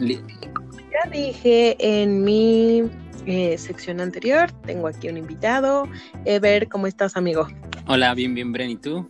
ya dije en mi eh, sección anterior, tengo aquí un invitado. Ever, ¿cómo estás, amigo? Hola, bien, bien, Bren, ¿y tú?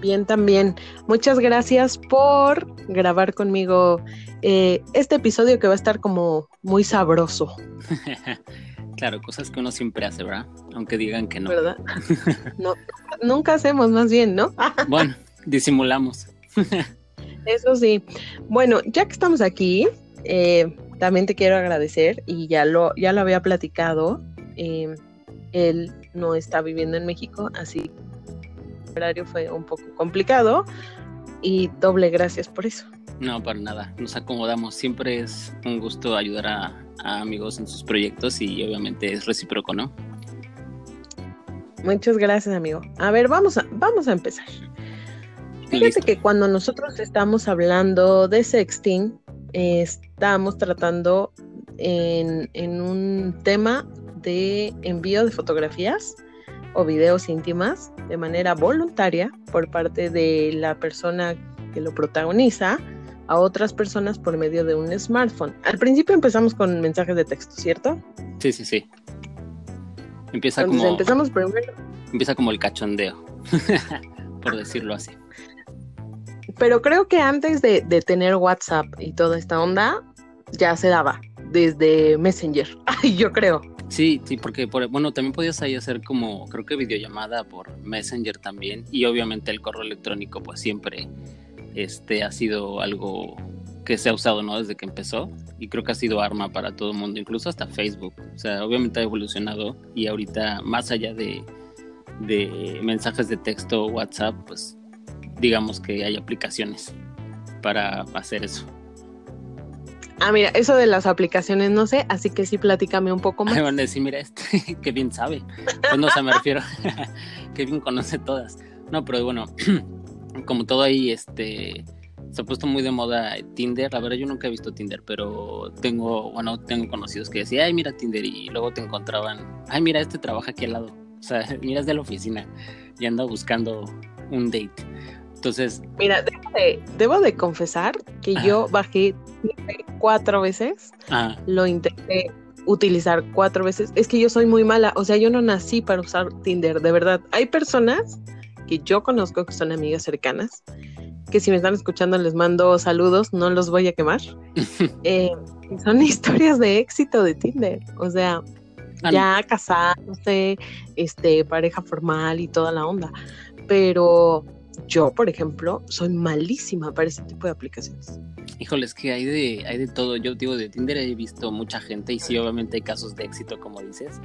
Bien, también. Muchas gracias por grabar conmigo eh, este episodio que va a estar como muy sabroso. claro, cosas que uno siempre hace, ¿verdad? Aunque digan que no. ¿Verdad? no, nunca hacemos más bien, ¿no? bueno, disimulamos. Eso sí. Bueno, ya que estamos aquí, eh, también te quiero agradecer y ya lo, ya lo había platicado. Eh, él no está viviendo en México, así que el horario fue un poco complicado y doble gracias por eso. No, para nada, nos acomodamos. Siempre es un gusto ayudar a, amigos en sus proyectos y obviamente es recíproco, ¿no? Muchas gracias, amigo. A ver, vamos a, vamos a empezar. Fíjate que cuando nosotros estamos hablando de sexting, estamos tratando en, en, un tema de envío de fotografías o videos íntimas de manera voluntaria por parte de la persona que lo protagoniza a otras personas por medio de un smartphone. Al principio empezamos con mensajes de texto, ¿cierto? Sí, sí, sí. Empieza como empezamos primero. Empieza como el cachondeo, por decirlo así. Pero creo que antes de, tener WhatsApp y toda esta onda, ya se daba desde Messenger. yo creo. Sí, sí, porque bueno, también podías ahí hacer como, creo que videollamada por Messenger también. Y obviamente el correo electrónico, pues siempre este, ha sido algo que se ha usado, ¿no? Desde que empezó. Y creo que ha sido arma para todo el mundo, incluso hasta Facebook. O sea, obviamente ha evolucionado y ahorita, más allá de, de mensajes de texto, WhatsApp, pues digamos que hay aplicaciones para hacer eso. Ah, mira, eso de las aplicaciones no sé, así que sí, platícame un poco más. van a decir, mira, este, qué bien sabe. Pues no se me refiero, qué bien conoce todas. No, pero bueno, como todo ahí, este, se ha puesto muy de moda Tinder. La verdad, yo nunca he visto Tinder, pero tengo, bueno, tengo conocidos que decían, ay, mira Tinder, y luego te encontraban, ay, mira, este trabaja aquí al lado. O sea, miras de la oficina y anda buscando un date. Entonces. Mira, debo de, confesar que yo bajé cuatro veces. Lo intenté utilizar cuatro veces. Es que yo soy muy mala. O sea, yo no nací para usar Tinder, de verdad. Hay personas que yo conozco que son amigas cercanas. Que si me están escuchando les mando saludos, no los voy a quemar. Eh, son historias de éxito de Tinder. O sea, ah, ya casándose, este, pareja formal y toda la onda. Pero yo, por ejemplo, soy malísima para ese tipo de aplicaciones. Híjoles, que hay de, hay de todo. Yo digo, de Tinder he visto mucha gente y sí, obviamente hay casos de éxito, como dices,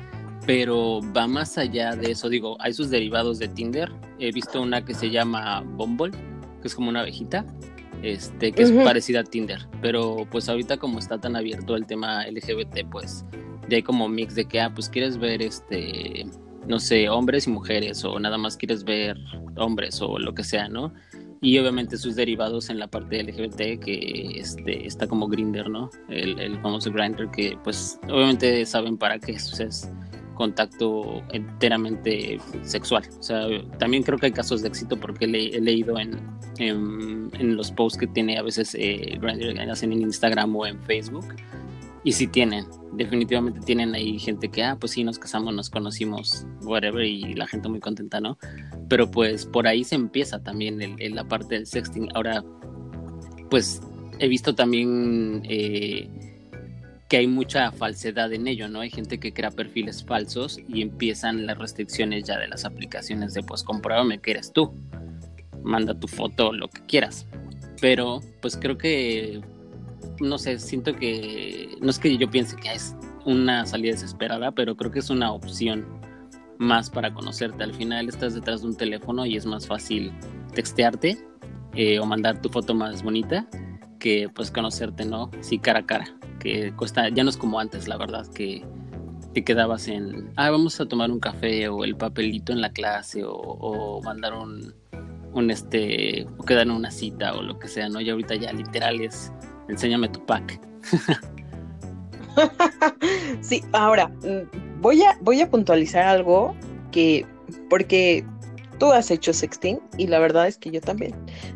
pero va más allá de eso. Digo, hay sus derivados de Tinder. He visto una que se llama Bumble, que es como una abejita, este, que es parecida a Tinder, pero pues ahorita como está tan abierto el tema LGBT, pues ya hay como mix de que, ah, pues quieres ver este no sé, hombres y mujeres o nada más quieres ver hombres o lo que sea, ¿no? Y obviamente sus derivados en la parte LGBT que este, está como Grinder, ¿no? El, famoso Grinder que pues obviamente saben para qué eso es contacto enteramente sexual. O sea, también creo que hay casos de éxito porque he leído en, en, los posts que tiene a veces eh, hacen en Instagram o en Facebook y sí tienen, definitivamente tienen ahí gente que, ah, pues sí, nos casamos, nos conocimos, whatever, y la gente muy contenta, ¿no? Pero pues por ahí se empieza también el, la parte del sexting. Ahora, pues he visto también eh, que hay mucha falsedad en ello, ¿no? Hay gente que crea perfiles falsos y empiezan las restricciones ya de las aplicaciones de, pues, compruébame que eres tú, manda tu foto, lo que quieras. Pero, pues creo que no sé, siento que no es que yo piense que es una salida desesperada, pero creo que es una opción más para conocerte. Al final estás detrás de un teléfono y es más fácil textearte eh, o mandar tu foto más bonita que pues conocerte, ¿no? Sí, cara a cara, que cuesta, ya no es como antes, la verdad, que te quedabas en, ah, vamos a tomar un café o el papelito en la clase o, o mandar un, un este, o quedar en una cita o lo que sea, ¿no? Y ahorita ya literal es Enséñame tu pack. sí, ahora mm, voy a, voy a puntualizar algo que, porque tú has hecho sexting y la verdad es que yo también.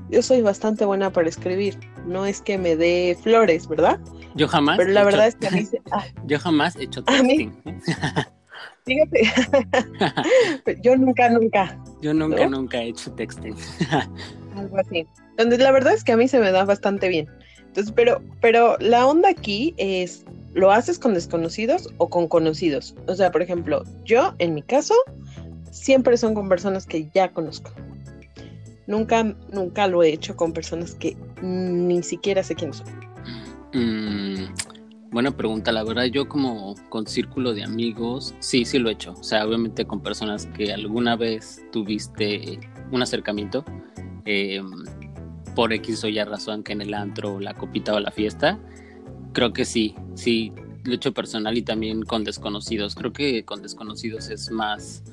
Yo soy bastante buena para escribir. No es que me dé flores, ¿verdad? Yo jamás. Pero la verdad es que a mí ah. Yo jamás he hecho texting. Fíjate. yo nunca, nunca. Yo nunca, nunca he hecho texting. Algo así. Entonces, la verdad es que a mí se me da bastante bien. Entonces, pero, pero la onda aquí es, ¿lo haces con desconocidos o con conocidos? O sea, por ejemplo, yo, en mi caso, siempre son con personas que ya conozco. Nunca, nunca lo he hecho con personas que ni siquiera sé quiénes son. Mm, buena pregunta, la verdad yo como con círculo de amigos, sí, sí lo he hecho. O sea, obviamente con personas que alguna vez tuviste un acercamiento, em, por X o Y razón que en el antro, la copita o la fiesta, creo que sí, sí, lo he hecho personal y también con desconocidos. Creo que con desconocidos es más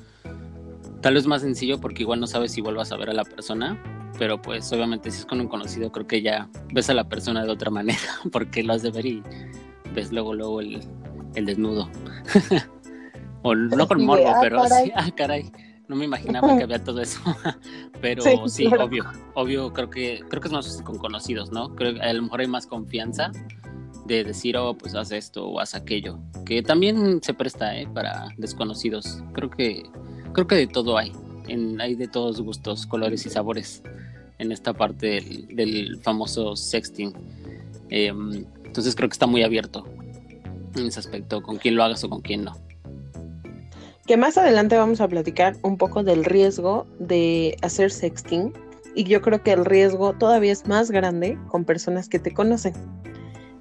Tal vez más sencillo porque igual no sabes si vuelvas a ver a la persona, pero pues obviamente si es con un conocido creo que ya ves a la persona de otra manera porque lo has de ver y ves luego luego el, desnudo. o no con morbo, ah, pero sí, ah, caray. No me imaginaba que había todo eso. pero sí, obvio, obvio, creo que creo que es más con conocidos, ¿no? Creo que a lo mejor hay más confianza de decir, oh, pues haz esto o haz aquello, que también se presta, ¿eh? Para desconocidos. Creo que creo que de todo hay. En, hay de todos gustos, colores y sabores en esta parte del, famoso sexting. Em, entonces creo que está muy abierto en ese aspecto, con quién lo hagas o con quién no. Que más adelante vamos a platicar un poco del riesgo de hacer sexting. Y yo creo que el riesgo todavía es más grande con personas que te conocen.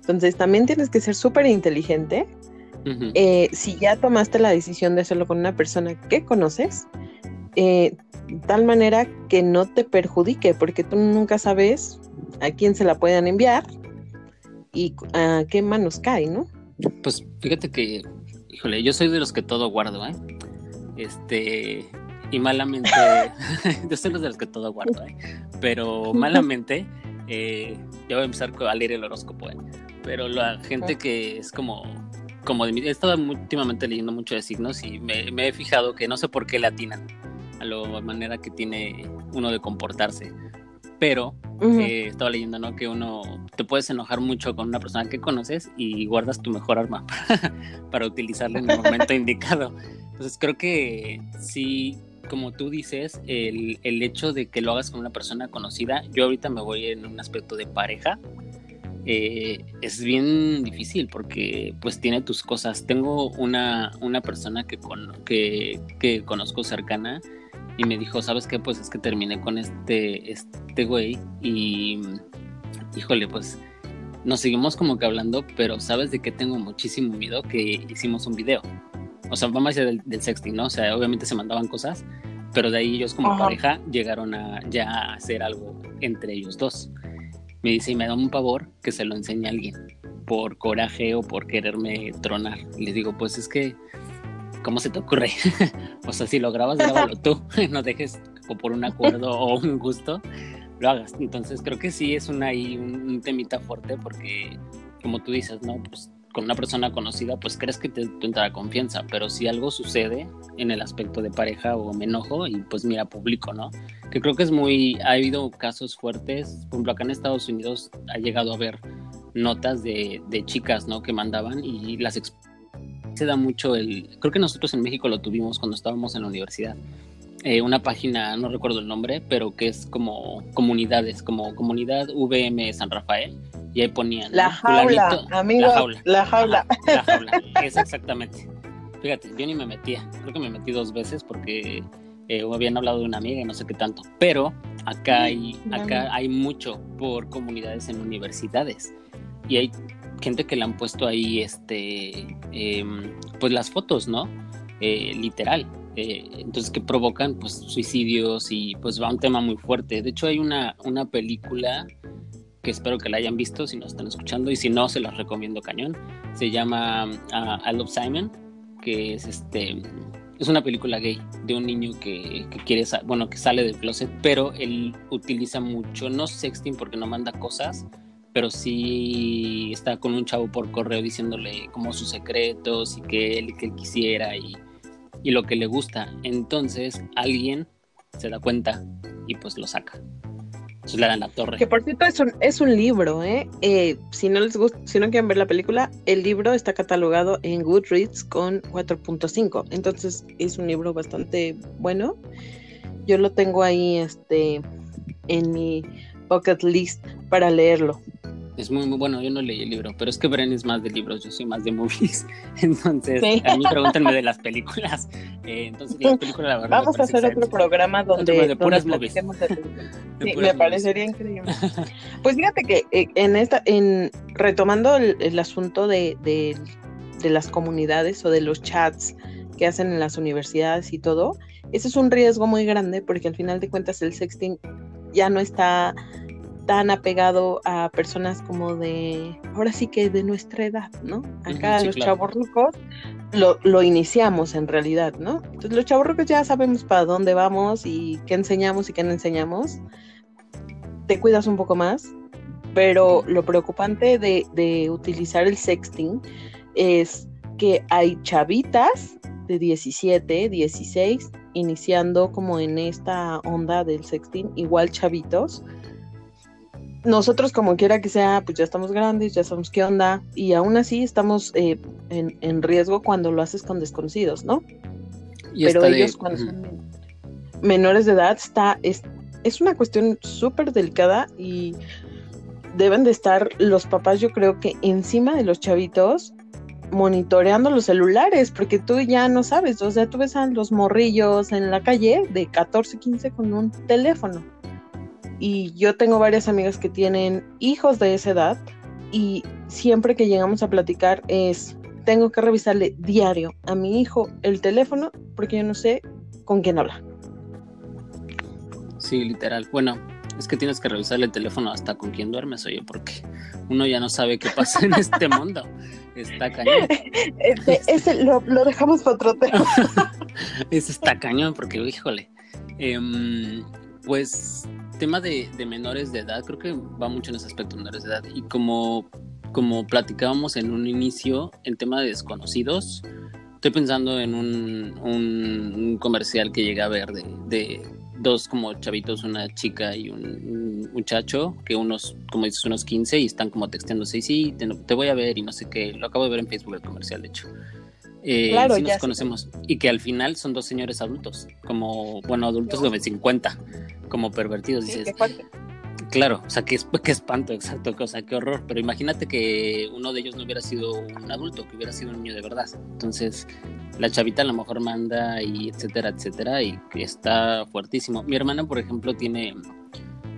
Entonces también tienes que ser súper inteligente eh, si ya tomaste la decisión de hacerlo con una persona que conoces, eh, tal manera que no te perjudique, porque tú nunca sabes a quién se la puedan enviar y a qué manos cae, ¿no? Pues fíjate que, híjole, yo soy de los que todo guardo, ¿eh? Este, y malamente, yo soy de los que todo guardo, ¿eh? Pero malamente, eh, yo voy a empezar a leer el horóscopo, ¿eh? Pero la gente que es como como de, he estado últimamente leyendo mucho de signos y me, he fijado que no sé por qué le atinan a la manera que tiene uno de comportarse. Pero eh, estaba leyendo ¿no? que uno te puedes enojar mucho con una persona que conoces y guardas tu mejor arma para, utilizarla en el momento indicado. Entonces creo que sí, como tú dices, el, el hecho de que lo hagas con una persona conocida, yo ahorita me voy en un aspecto de pareja, eh, es bien difícil porque pues tiene tus cosas. Tengo una, una persona que, con, que, que, conozco cercana y me dijo, ¿sabes qué? Pues es que terminé con este, este güey y híjole, pues nos seguimos como que hablando, pero sabes de que tengo muchísimo miedo que hicimos un video. O sea, vamos a del, del sexting, ¿no? O sea, obviamente se mandaban cosas, pero de ahí ellos como pareja llegaron a ya hacer algo entre ellos dos me dice, y me da un pavor que se lo enseñe a alguien por coraje o por quererme tronar. Le digo, pues es que, ¿cómo se te ocurre? o sea, si lo grabas, grábalo tú, no dejes o por un acuerdo o un gusto, lo hagas. Entonces creo que sí es una, ahí un, temita fuerte porque, como tú dices, ¿no? Pues con una persona conocida, pues crees que te, te entra confianza, pero si algo sucede en el aspecto de pareja o me enojo y pues mira, público, ¿no? Que creo que es muy, ha habido casos fuertes, por ejemplo, acá en Estados Unidos ha llegado a haber notas de, de chicas, ¿no? Que mandaban y las se da mucho el, creo que nosotros en México lo tuvimos cuando estábamos en la universidad. Eh, una página, no recuerdo el nombre, pero que es como comunidades, como comunidad VM San Rafael, y ahí ponían. La jaula, amigo. La jaula. La jaula. la jaula, es exactamente. Fíjate, yo ni me metía, creo que me metí dos veces porque eh, habían hablado de una amiga y no sé qué tanto, pero acá hay, acá hay mucho por comunidades en universidades y hay gente que le han puesto ahí este em, pues las fotos, ¿no? Eh, literal. Eh, entonces que provocan pues suicidios y pues va un tema muy fuerte. De hecho hay una, una película que espero que la hayan visto si nos están escuchando y si no se las recomiendo cañón. Se llama uh, I Love Simon, que es este es una película gay de un niño que, quiere bueno que sale del closet pero él utiliza mucho no sexting porque no manda cosas pero sí está con un chavo por correo diciéndole como sus secretos y que él, que él quisiera y, y lo que le gusta entonces alguien se da cuenta y pues lo saca. Entonces le dan la torre. Que por cierto es un, es un libro, ¿eh? ¿eh? Si no les gusta, si no quieren ver la película, el libro está catalogado en Goodreads con 4.5. Entonces es un libro bastante bueno. Yo lo tengo ahí este en mi bucket list para leerlo. Es muy, muy bueno, yo no leí el libro, pero es que Bren es más de libros, yo soy más de movies. Entonces, a mí pregúntenme de las películas. Eh, entonces, las películas, la verdad. Vamos a hacer otro programa donde, de puras movies. sí, me parecería increíble. Pues fíjate que eh, en esta, en retomando el, asunto de, de, de las comunidades o de los chats que hacen en las universidades y todo, ese es un riesgo muy grande porque al final de cuentas el sexting ya no está tan apegado a personas como de, ahora sí que de nuestra edad, ¿no? Acá los chavos lo, lo, iniciamos en realidad, ¿no? Entonces los chavos ya sabemos para dónde vamos y qué enseñamos y qué no enseñamos. Te cuidas un poco más, pero lo preocupante de, de utilizar el sexting es que hay chavitas de 17, 16, iniciando como en esta onda del sexting, igual chavitos, nosotros como quiera que sea, pues ya estamos grandes, ya sabemos qué onda, y aún así estamos eh, en, riesgo cuando lo haces con desconocidos, ¿no? Pero ellos cuando son menores de edad está, es, es una cuestión súper delicada y deben de estar los papás, yo creo que encima de los chavitos, monitoreando los celulares, porque tú ya no sabes, o sea, tú ves a los morrillos en la calle de 14, 15 con un teléfono y yo tengo varias amigas que tienen hijos de esa edad y siempre que llegamos a platicar es, tengo que revisarle diario a mi hijo el teléfono porque yo no sé con quién habla. Sí, literal. Bueno, es que tienes que revisarle el teléfono hasta con quién duermes, oye, porque uno ya no sabe qué pasa en este mundo. Está cañón. Ese, ese lo, dejamos para otro tema. ese está cañón, porque, híjole. Em, pues tema de, menores de edad, creo que va mucho en ese aspecto, menores de edad. Y como, como platicábamos en un inicio, en tema de desconocidos, estoy pensando en un, un, comercial que llega a ver de, dos como chavitos, una chica y un, muchacho, que unos, como dices, unos 15 y están como texteándose y sí, te, voy a ver y no sé qué. Lo acabo de ver en Facebook el comercial, de hecho. Eh, claro, sí nos conocemos. Y que al final son dos señores adultos, como, bueno, adultos de 50 como pervertidos, dices. Claro, o sea, qué, qué espanto, exacto, o sea, qué horror. Pero imagínate que uno de ellos no hubiera sido un adulto, que hubiera sido un niño de verdad. Entonces, la chavita a lo mejor manda y etcétera, etcétera, y que está fuertísimo. Mi hermana, por ejemplo, tiene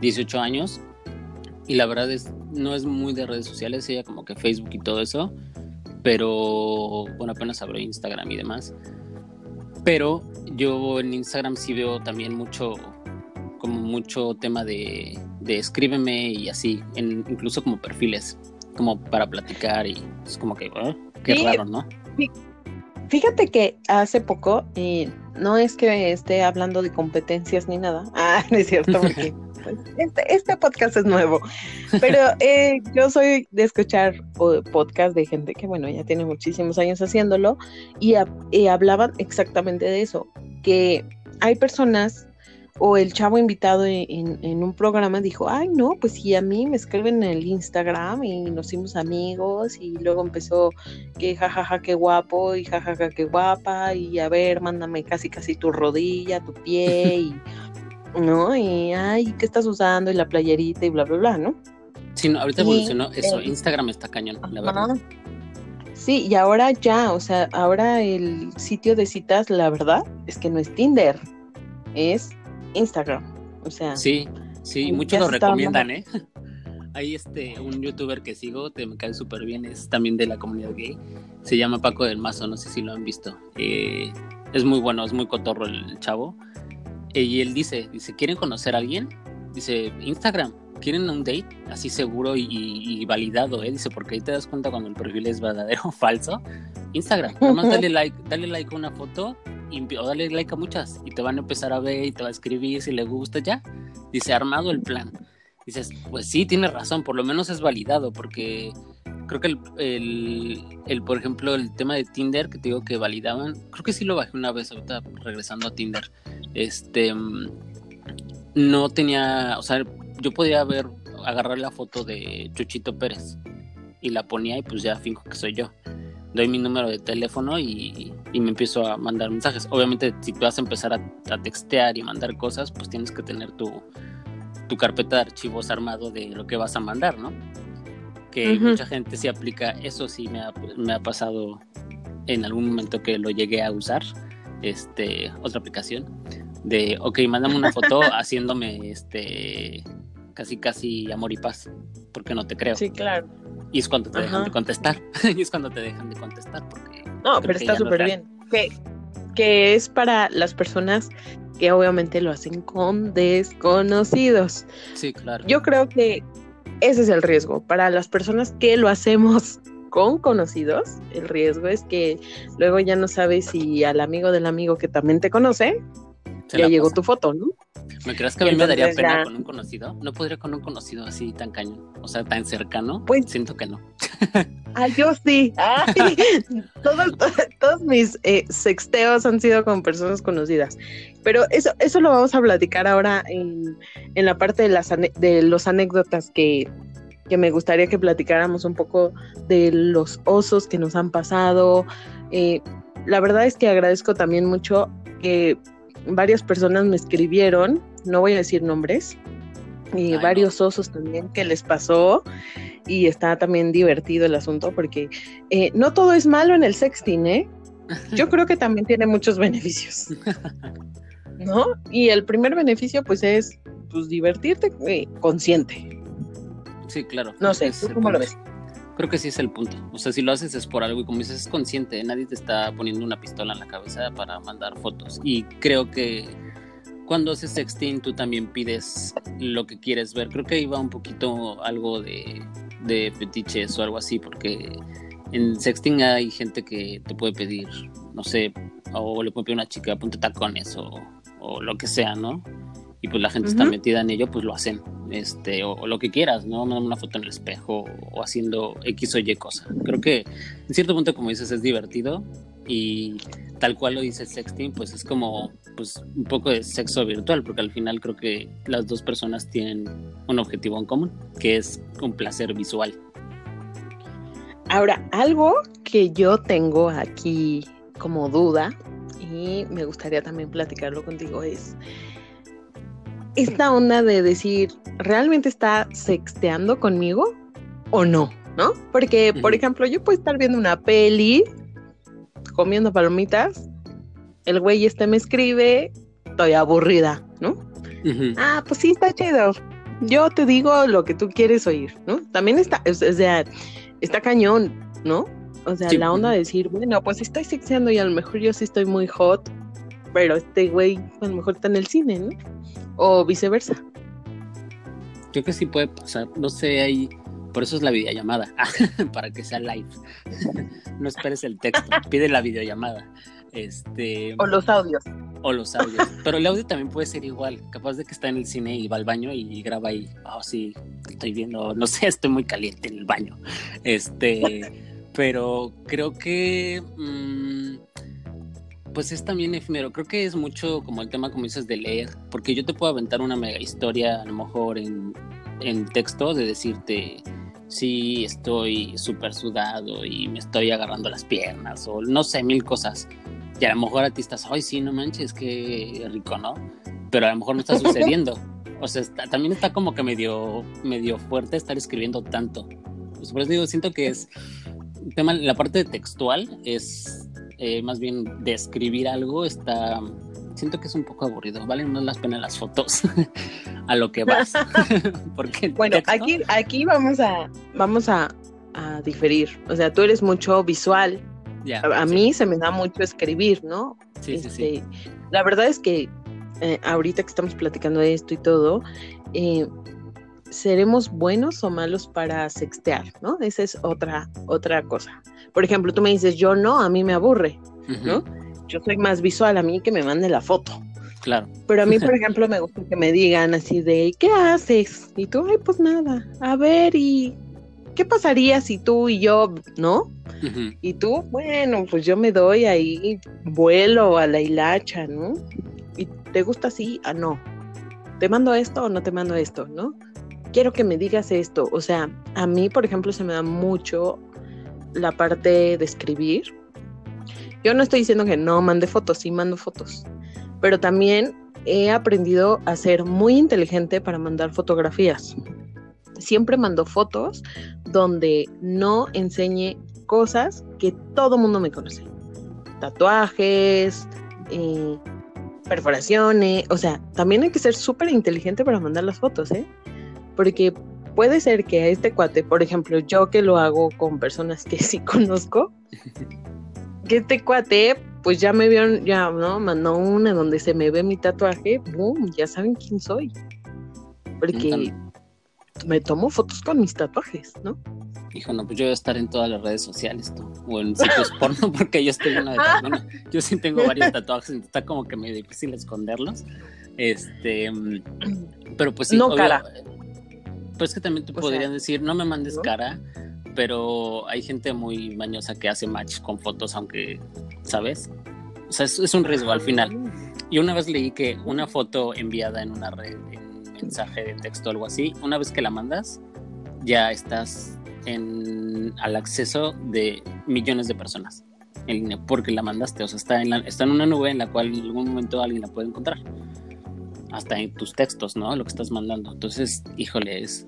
18 años y la verdad es, no es muy de redes sociales, ella como que Facebook y todo eso, pero bueno, apenas abrió Instagram y demás. Pero yo en Instagram sí veo también mucho como mucho tema de, de escríbeme y así, en, incluso como perfiles, como para platicar y es como que, oh, qué raro, ¿no? Fíjate que hace poco, y no es que esté hablando de competencias ni nada, ah, no es cierto, porque este, este, podcast es nuevo, pero eh, yo soy de escuchar podcast de gente que, bueno, ya tiene muchísimos años haciéndolo y, y hablaban exactamente de eso, que hay personas o el chavo invitado en, un programa dijo, ay no, pues si a mí me escriben en el Instagram y nos hicimos amigos y luego empezó que jajaja qué guapo y jajaja qué guapa y a ver, mándame casi casi tu rodilla, tu pie y no, y ay, ¿qué estás usando? y la playerita y bla bla bla, ¿no? Sí, no, ahorita evolucionó eso, Instagram está cañón, la verdad. Sí, y ahora ya, o sea, ahora el sitio de citas, la verdad, es que no es Tinder, es Instagram. O sea. Sí, sí, muchos lo recomiendan, ¿eh? Hay este, un youtuber que sigo, te me cae súper bien, es también de la comunidad gay. Se llama Paco del Mazo, no sé si lo han visto. Eh, es muy bueno, es muy cotorro el chavo. Y él dice, dice, ¿quieren conocer a alguien? Dice, Instagram, ¿quieren un date? Así seguro y, validado, ¿eh? Dice, porque ahí te das cuenta cuando el perfil es verdadero o falso. Instagram, nomás dale like, dale like a una foto o dale like a muchas y te van a empezar a ver y te va a escribir si le gusta ya. Dice, armado el plan. Dices, pues sí, tiene razón, por lo menos es validado, porque creo que el, el, por ejemplo, el tema de Tinder que te digo que validaban, creo que sí lo bajé una vez ahorita regresando a Tinder, este, no tenía, o sea, yo podía ver, agarrar la foto de Chuchito Pérez y la ponía y pues ya finjo que soy yo. Doy mi número de teléfono y, me empiezo a mandar mensajes. Obviamente, si tú vas a empezar a, textear y mandar cosas, pues tienes que tener tu, tu carpeta de archivos armado de lo que vas a mandar, ¿no? Que mucha gente sí aplica, eso sí me ha, me ha pasado en algún momento que lo llegué a usar, este, otra aplicación, de, ok, mándame una foto haciéndome, este, casi, casi amor y paz, porque no te creo. Sí, claro. Y es cuando te dejan de contestar. y es cuando te dejan de contestar. Porque no, pero está súper bien. Que, que es para las personas que obviamente lo hacen con desconocidos. Sí, claro. Yo creo que ese es el riesgo. Para las personas que lo hacemos con conocidos, el riesgo es que luego ya no sabes si al amigo del amigo que también te conoce, ya llegó tu foto, ¿no? ¿Me crees que a mí me daría pena con un conocido? No podría con un conocido así tan cañón, o sea, tan cercano. Pues siento que no. Ah, yo sí. todos, todos, mis eh, sexteos han sido con personas conocidas. Pero eso, eso lo vamos a platicar ahora en, en la parte de, las, de los anécdotas que, que me gustaría que platicáramos un poco de los osos que nos han pasado. Eh, la verdad es que agradezco también mucho que varias personas me escribieron, no voy a decir nombres, y varios osos también que les pasó y está también divertido el asunto porque eh, no todo es malo en el sexting, ¿eh? Yo creo que también tiene muchos beneficios, ¿no? Y el primer beneficio pues es pues divertirte eh, consciente. Sí, claro. No sé, cómo lo ves? Creo que sí es el punto. O sea, si lo haces es por algo y como dices, es consciente. Nadie te está poniendo una pistola en la cabeza para mandar fotos. Y creo que cuando haces sexting tú también pides lo que quieres ver. Creo que iba un poquito algo de, de fetiches o algo así, porque en sexting hay gente que te puede pedir, no sé, o le puede pedir a una chica, ponte tacones o, o lo que sea, ¿no? y pues la gente está metida en ello, pues lo hacen, este, o, lo que quieras, ¿no? Una foto en el espejo o haciendo X o Y cosa. Creo que en cierto punto, como dices, es divertido y tal cual lo dice sexting, pues es como pues un poco de sexo virtual, porque al final creo que las dos personas tienen un objetivo en común, que es un placer visual. Ahora, algo que yo tengo aquí como duda y me gustaría también platicarlo contigo es esta onda de decir, ¿realmente está sexteando conmigo o no? ¿No? Porque, por ejemplo, yo puedo estar viendo una peli, comiendo palomitas, el güey este me escribe, estoy aburrida, ¿no? Ah, pues sí, está chido. Yo te digo lo que tú quieres oír, ¿no? También está, o sea, está cañón, ¿no? O sea, la onda de decir, bueno, pues estoy sexteando y a lo mejor yo sí estoy muy hot, pero este güey a lo mejor está en el cine, ¿no? o viceversa. Creo que sí puede pasar, no sé, ahí, por eso es la videollamada, para que sea live. no esperes el texto, pide la videollamada. Este, o los audios. O los audios. Pero el audio también puede ser igual. Capaz de que está en el cine y va al baño y graba ahí. Oh, sí, estoy viendo, no sé, estoy muy caliente en el baño. Este, pero creo que. Mm, pues es también efímero. Creo que es mucho como el tema, como dices, de leer, porque yo te puedo aventar una mega historia, a lo mejor en, en texto, de decirte, sí, estoy súper sudado y me estoy agarrando las piernas, o no sé, mil cosas. Y a lo mejor a ti estás, ay, sí, no manches, qué rico, ¿no? Pero a lo mejor no está sucediendo. O sea, también está como que medio, medio fuerte estar escribiendo tanto. Pues por eso digo, siento que es tema, la parte textual es eh, más bien describir algo está siento que es un poco aburrido. Valen más las penas las fotos a lo que vas porque bueno aquí aquí vamos a vamos a, diferir. O sea tú eres mucho visual. A, mí se me da mucho escribir no sí sí sí. Este, la verdad es que eh, ahorita que estamos platicando de esto y todo eh, seremos buenos o malos para sextear, ¿no? Esa es otra, otra cosa. Por ejemplo, tú me dices, yo no, a mí me aburre, ¿no? Yo soy más visual, a mí que me mande la foto. Claro. Pero a mí, por ejemplo, me gusta que me digan así de, ¿qué haces? Y tú, ay, pues nada, a ver, ¿y qué pasaría si tú y yo, ¿no? Y tú, bueno, pues yo me doy ahí vuelo a la hilacha, ¿no? ¿Y te gusta así? Ah, no. ¿Te mando esto o no te mando esto? ¿No? Quiero que me digas esto. O sea, a mí, por ejemplo, se me da mucho la parte de escribir. Yo no estoy diciendo que no mande fotos, sí mando fotos. Pero también he aprendido a ser muy inteligente para mandar fotografías. Siempre mando fotos donde no enseñe cosas que todo mundo me conoce. Tatuajes, eh, perforaciones, o sea, también hay que ser súper inteligente para mandar las fotos, ¿eh? Porque puede ser que a este cuate, por ejemplo, yo que lo hago con personas que sí conozco, que este cuate, pues ya me vieron, ya, ¿no? Mandó una donde se me ve mi tatuaje, boom, ya saben quién soy. Porque me tomo fotos con mis tatuajes, ¿no? Hijo, no, pues yo voy a estar en todas las redes sociales, tú, o en sitios porno, porque yo estoy una de bueno, Yo sí tengo varios tatuajes, está como que medio difícil esconderlos. Este, mm, pero pues sí. No cara. Pues que también te podrían decir, no me mandes cara, pero hay gente muy mañosa que hace match con fotos, aunque, ¿sabes? O sea, es, un riesgo al final. Y una vez leí que una foto enviada en una red, en mensaje de texto o algo así, una vez que la mandas, ya estás en, al acceso de millones de personas en línea porque la mandaste. O sea, está en, está en una nube en la cual en algún momento alguien la puede encontrar. Hasta en tus textos, ¿no? Lo que estás mandando. Entonces, híjole, es,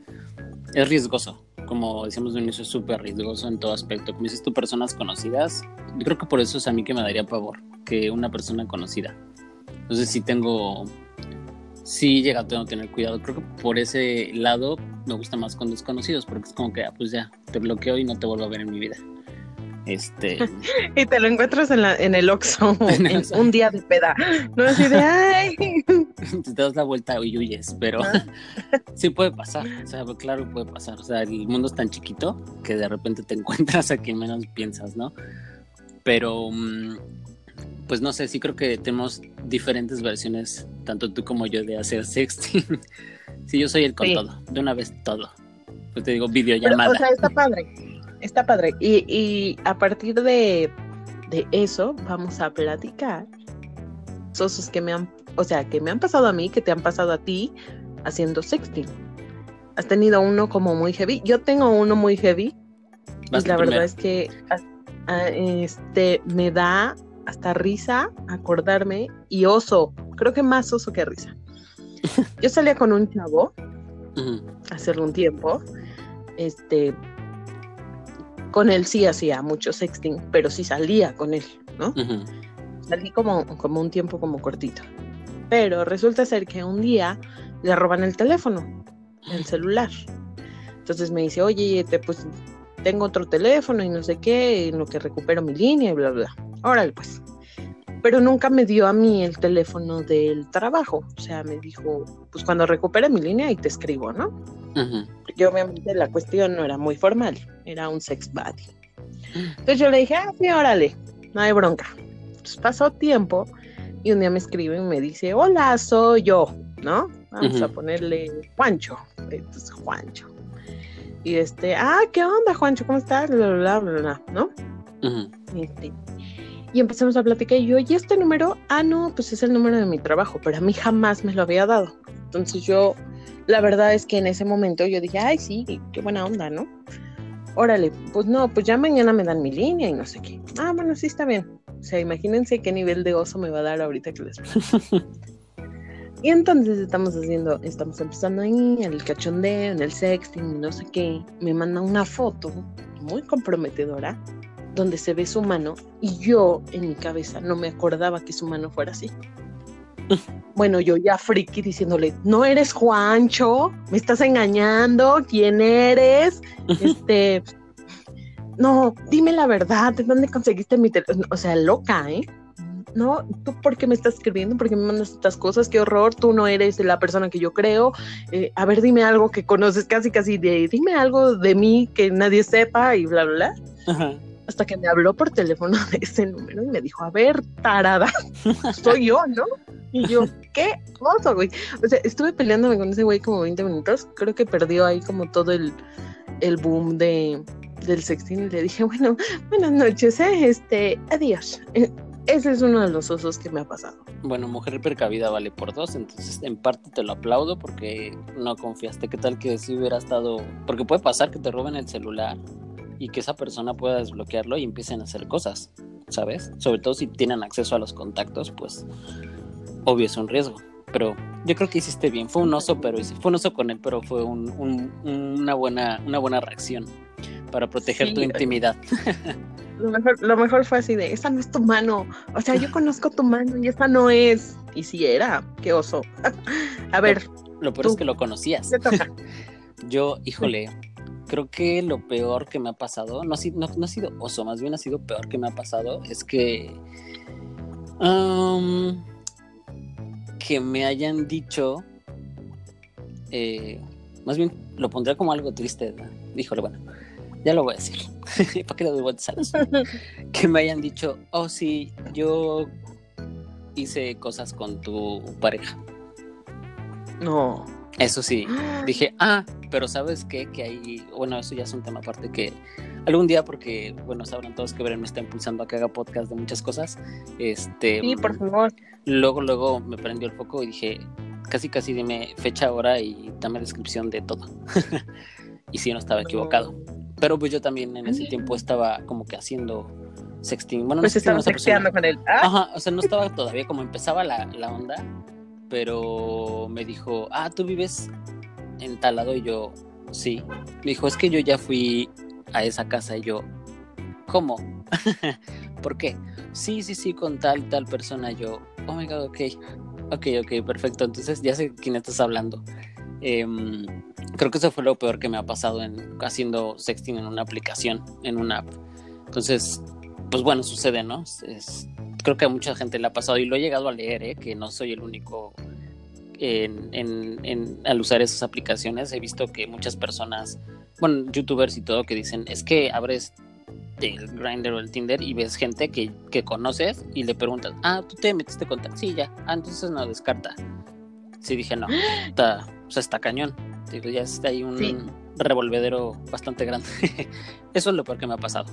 es riesgoso. Como decíamos de inicio, es súper riesgoso en todo aspecto. Como dices tú, personas conocidas, yo creo que por eso es a mí que me daría pavor que una persona conocida. Entonces, sí tengo sí llega a tener cuidado. Creo que por ese lado me gusta más con desconocidos, porque es como que, ah, pues ya, te bloqueo y no te vuelvo a ver en mi vida. Este. y te lo encuentras en, la, en el Oxxo en un día de peda. No así de ay. te das la vuelta y huyes, pero sí puede pasar. O sea, claro, puede pasar. O sea, el mundo es tan chiquito que de repente te encuentras a quien menos piensas, ¿no? Pero mm, pues no sé, sí creo que tenemos diferentes versiones, tanto tú como yo, de hacer sexting. sí, yo soy el con todo, de una vez todo. Pues te digo, videollamada. o sea, está padre, está padre. Y, y a partir de, de eso, vamos a platicar esos que me han, o sea, que me han pasado a mí, que te han pasado a ti haciendo sexting. Has tenido uno como muy heavy. Yo tengo uno muy heavy. y la verdad es que este me da hasta risa acordarme y oso, creo que más oso que risa. Yo salía con un chavo hace algún tiempo, este, con él sí hacía mucho sexting, pero sí salía con él, ¿no? Salí como, como un tiempo como cortito. Pero resulta ser que un día le roban el teléfono, el celular. Entonces me dice, oye, te, pues tengo otro teléfono y no sé qué, en lo que recupero mi línea y bla, bla. Órale, pues. Pero nunca me dio a mí el teléfono del trabajo. O sea, me dijo, pues cuando recupere mi línea y te escribo, ¿no? Porque obviamente la cuestión no era muy formal, era un sex buddy. Entonces yo le dije, ah, sí, órale, no hay bronca. Entonces pasó tiempo y un día me escribe y me dice, hola, soy yo, ¿no? Vamos a ponerle Juancho. Entonces, Juancho. Y este, ah, ¿qué onda, Juancho? ¿Cómo estás? Bla, bla, bla, bla, ¿no? este, y empezamos a platicar y yo, ¿y este número? Ah, no, pues es el número de mi trabajo, pero a mí jamás me lo había dado. Entonces yo, la verdad es que en ese momento yo dije, ay, sí, qué buena onda, ¿no? Órale, pues no, pues ya mañana me dan mi línea y no sé qué. Ah, bueno, sí está bien. O sea, imagínense qué nivel de oso me va a dar ahorita que les Y entonces estamos haciendo, estamos empezando ahí, en el cachondeo, en el sexting, no sé qué. Me manda una foto muy comprometedora donde se ve su mano y yo en mi cabeza no me acordaba que su mano fuera así. Bueno, yo ya friki diciéndole, no eres Juancho, me estás engañando, ¿quién eres? Este, no, dime la verdad, ¿de dónde conseguiste mi teléfono? O sea, loca, ¿eh? No, ¿tú por qué me estás escribiendo? ¿Por qué me mandas estas cosas? ¡Qué horror! Tú no eres la persona que yo creo. Eh, a ver, dime algo que conoces casi, casi de, dime algo de mí que nadie sepa y bla, bla, bla. Ajá hasta que me habló por teléfono de ese número y me dijo, a ver, tarada, soy yo, ¿no? Y yo, ¿qué cosa, güey? O sea, estuve peleándome con ese güey como 20 minutos, creo que perdió ahí como todo el, el boom de, del sexting y le dije, bueno, buenas noches, ¿eh? este, adiós. Ese es uno de los osos que me ha pasado. Bueno, mujer precavida vale por dos, entonces en parte te lo aplaudo porque no confiaste. ¿Qué tal que si hubiera estado.? Porque puede pasar que te roben el celular y que esa persona pueda desbloquearlo y empiecen a hacer cosas, ¿sabes? Sobre todo si tienen acceso a los contactos, pues obvio es un riesgo. Pero yo creo que hiciste bien. Fue un oso, pero fue un oso con él, pero fue una, buena, una buena reacción para proteger tu intimidad. Lo mejor, lo mejor fue así de, esa no es tu mano. O sea, yo conozco tu mano y esa no es. Y si era, qué oso. a ver. Lo, peor es que lo conocías. yo, híjole, creo que lo peor que me ha pasado, no, no, no, ha sido oso, más bien ha sido peor que me ha pasado, es que... que me hayan dicho... Eh, más bien lo pondría como algo triste. Híjole, bueno, ya lo voy a decir. ¿Para qué le doy vueltas Que me hayan dicho, oh sí, yo hice cosas con tu pareja. No. Eso sí, dije, ah, pero ¿sabes qué? Que hay, bueno, eso ya es un tema aparte que algún día, porque, bueno, sabrán todos que Bren me está impulsando a que haga podcast de muchas cosas. Este, sí, por favor. Luego, luego me prendió el foco y dije, casi, casi dime fecha, hora y dame descripción de todo. y sí, no estaba equivocado. Pero pues yo también en ese tiempo estaba como que haciendo sexting. Bueno, pues estaba sexteando con él. ¿Ah? Ajá, o sea, no estaba todavía como empezaba la, la onda, pero me dijo, ah, tú vives en tal lado y yo, sí. Me dijo, es que yo ya fui a esa casa y yo, ¿cómo? ¿Por qué? Sí, sí, sí, con tal, tal persona. Yo, oh my god, ok, ok, ok, perfecto. Entonces ya sé quién estás hablando. Em, creo que eso fue lo peor que me ha pasado en haciendo sexting en una aplicación, en una app. Entonces, pues bueno, sucede, ¿no? Es, creo que a mucha gente le ha pasado y lo he llegado a leer, ¿eh? que no soy el único en, en, al usar esas aplicaciones. He visto que muchas personas, bueno, youtubers y todo, que dicen, es que abres el Grindr o el Tinder y ves gente que, que conoces y le preguntas, ah, tú te metiste con tal, sí, ya, ah, entonces no descarta. Sí, dije, no, está, o sea, está cañón. Ya está ahí un revolvedero bastante grande. Eso es lo peor que me ha pasado.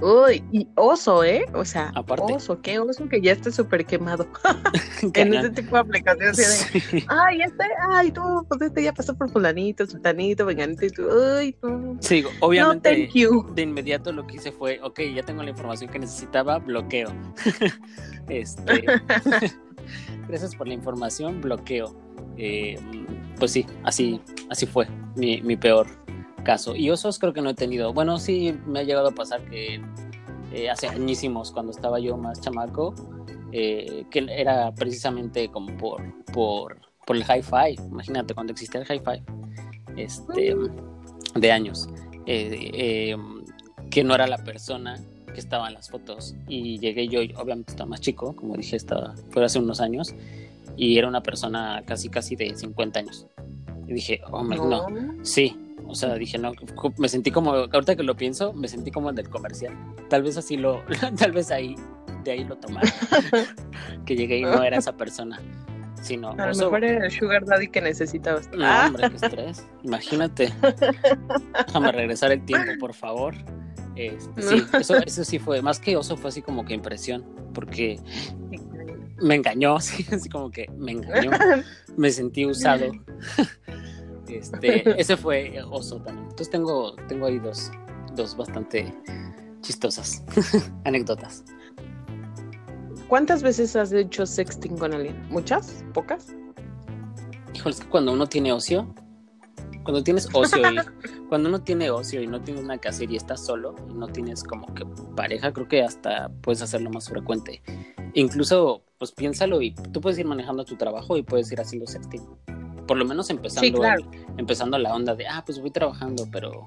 Uy, y oso, ¿eh? O sea, oso, qué oso que ya esté súper quemado. en ese tipo de aplicaciones. Ay, este, ay, tú, pues este ya pasó por fulanito, sultanito, venganito, y tú, ay, tú. Sí, obviamente. De inmediato lo que hice fue, ok, ya tengo la información que necesitaba, bloqueo. este. Gracias por la información, bloqueo. Eh, pues sí, así, así fue mi, mi peor caso. Y osos creo que no he tenido. Bueno, sí me ha llegado a pasar que eh, hace añísimos, cuando estaba yo más chamaco, eh, que era precisamente como por, por, por el hi-fi. Imagínate, cuando existía el hi-fi, este, de años, eh, que no era la persona que estaba en las fotos. Y llegué yo, obviamente estaba más chico, como dije, estaba, fue hace unos años, y era una persona casi, casi de 50 años. Y dije, oh, my, no. Sí, o sea, dije, no, me sentí como, ahorita que lo pienso, me sentí como el del comercial. Tal vez así lo, tal vez ahí, de ahí lo tomaron. que llegué y no era esa persona. Sino, a lo mejor era el sugar daddy que necesitabas. No, hombre, qué estrés. Imagínate. Déjame regresar el tiempo, por favor. Este, sí, eso, eso sí fue, más que oso, fue así como que impresión, porque me engañó, así, así como que me engañó, me sentí usado. Este, ese fue oso también. Entonces tengo, tengo ahí dos, dos bastante chistosas anécdotas. ¿Cuántas veces has hecho sexting con alguien? ¿Muchas? ¿Pocas? Híjole, es que cuando uno tiene ocio, cuando tienes ocio y cuando uno tiene ocio y no tiene una que hacer y estás solo y no tienes como que pareja, creo que hasta puedes hacerlo más frecuente. Incluso, pues piénsalo y tú puedes ir manejando tu trabajo y puedes ir haciendo sexting por lo menos empezando, empezando la onda de, ah, pues voy trabajando, pero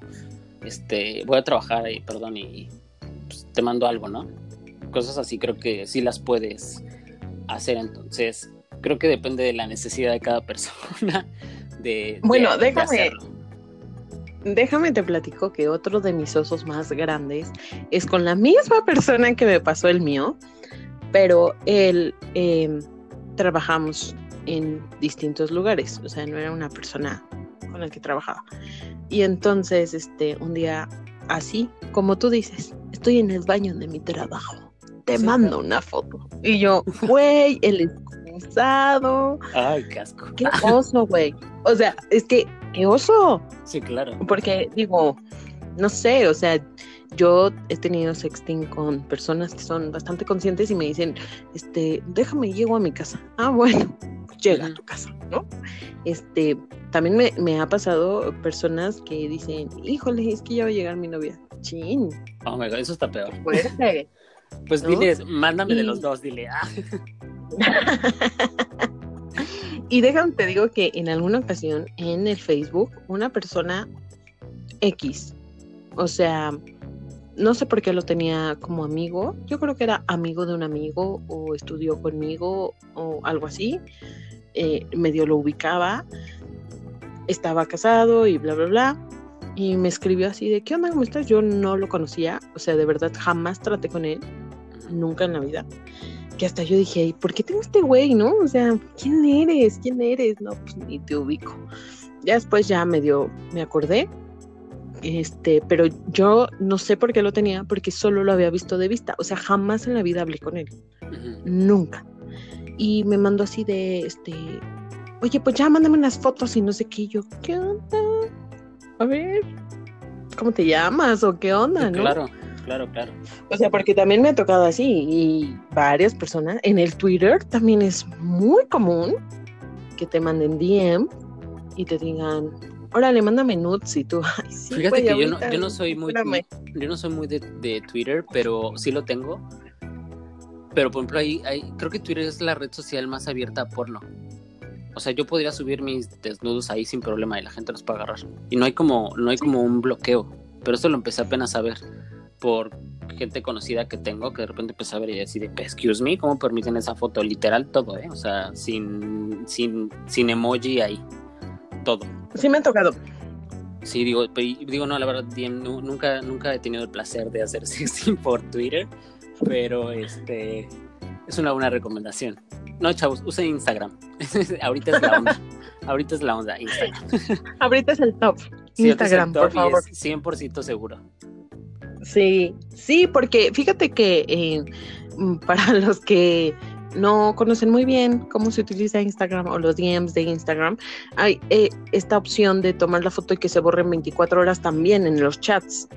este, voy a trabajar y, perdón, y pues, te mando algo, ¿no? Cosas así creo que sí las puedes hacer, entonces creo que depende de la necesidad de cada persona. De, bueno, déjame, déjame te platico que otro de mis osos más grandes es con la misma persona que me pasó el mío, pero él em, trabajamos en distintos lugares, o sea, no era una persona con la que trabajaba. Y entonces, este, un día así, como tú dices, estoy en el baño de mi trabajo, te mando una foto. Y yo, güey, el excusado. Ay, qué asco. Qué oso, güey. O sea, es que, qué oso. Sí, claro. Porque digo, no sé, o sea, yo he tenido sexting con personas que son bastante conscientes y me dicen, este, déjame, llego a mi casa. Ah, bueno, llega a tu casa, ¿no? Este, también me, me, ha pasado personas que dicen, híjole, es que ya va a llegar mi novia. Chin. Oh my god, eso está peor. Pues diles, mándame de los dos, dile. Ah. y déjame te digo que en alguna ocasión en el Facebook, una persona X, o sea, no sé por qué lo tenía como amigo. Yo creo que era amigo de un amigo o estudió conmigo o algo así. Eh, medio lo ubicaba. Estaba casado y bla, bla, bla. Y me escribió así de, ¿qué onda? ¿Cómo estás? Yo no lo conocía. O sea, de verdad jamás traté con él. Nunca en la vida. Que hasta yo dije, ¿por qué tengo este güey, no? O sea, ¿quién eres? ¿Quién eres? No, pues ni te ubico. Ya después ya medio me acordé este, pero yo no sé por qué lo tenía, porque solo lo había visto de vista, o sea, jamás en la vida hablé con él, nunca. Y me mandó así de, este, oye, pues ya mándame unas fotos y no sé qué, yo, ¿qué onda? A ver, ¿cómo te llamas o qué onda, no? Claro, claro, claro. O sea, porque también me ha tocado así y varias personas, en el Twitter también es muy común que te manden DM y te digan, órale, mándame nudes y tú. Fíjate que yo no, yo no, soy muy, yo no soy muy de, Twitter, pero sí lo tengo. Pero por ejemplo, ahí, creo que Twitter es la red social más abierta a porno. O sea, yo podría subir mis desnudos ahí sin problema y la gente los puede agarrar. Y no hay como, no hay como un bloqueo. Pero esto lo empecé apenas a ver por gente conocida que tengo que de repente empecé a ver y decir, excuse me, ¿cómo permiten esa foto? Literal todo, ¿eh? O sea, sin, sin, sin emoji ahí. Todo. Sí me ha tocado. Sí, digo, digo no, la verdad, nunca, nunca he tenido el placer de hacer sexting por Twitter, pero este es una buena recomendación. No, chavos, usen Instagram. Ahorita es la onda. Ahorita es la onda, Instagram. Ahorita es el top. Instagram, por favor. 100% seguro. Sí, sí, porque fíjate que eh, para los que no conocen muy bien cómo se utiliza Instagram o los DMs de Instagram, hay eh, esta opción de tomar la foto y que se borren 24 horas también en los chats.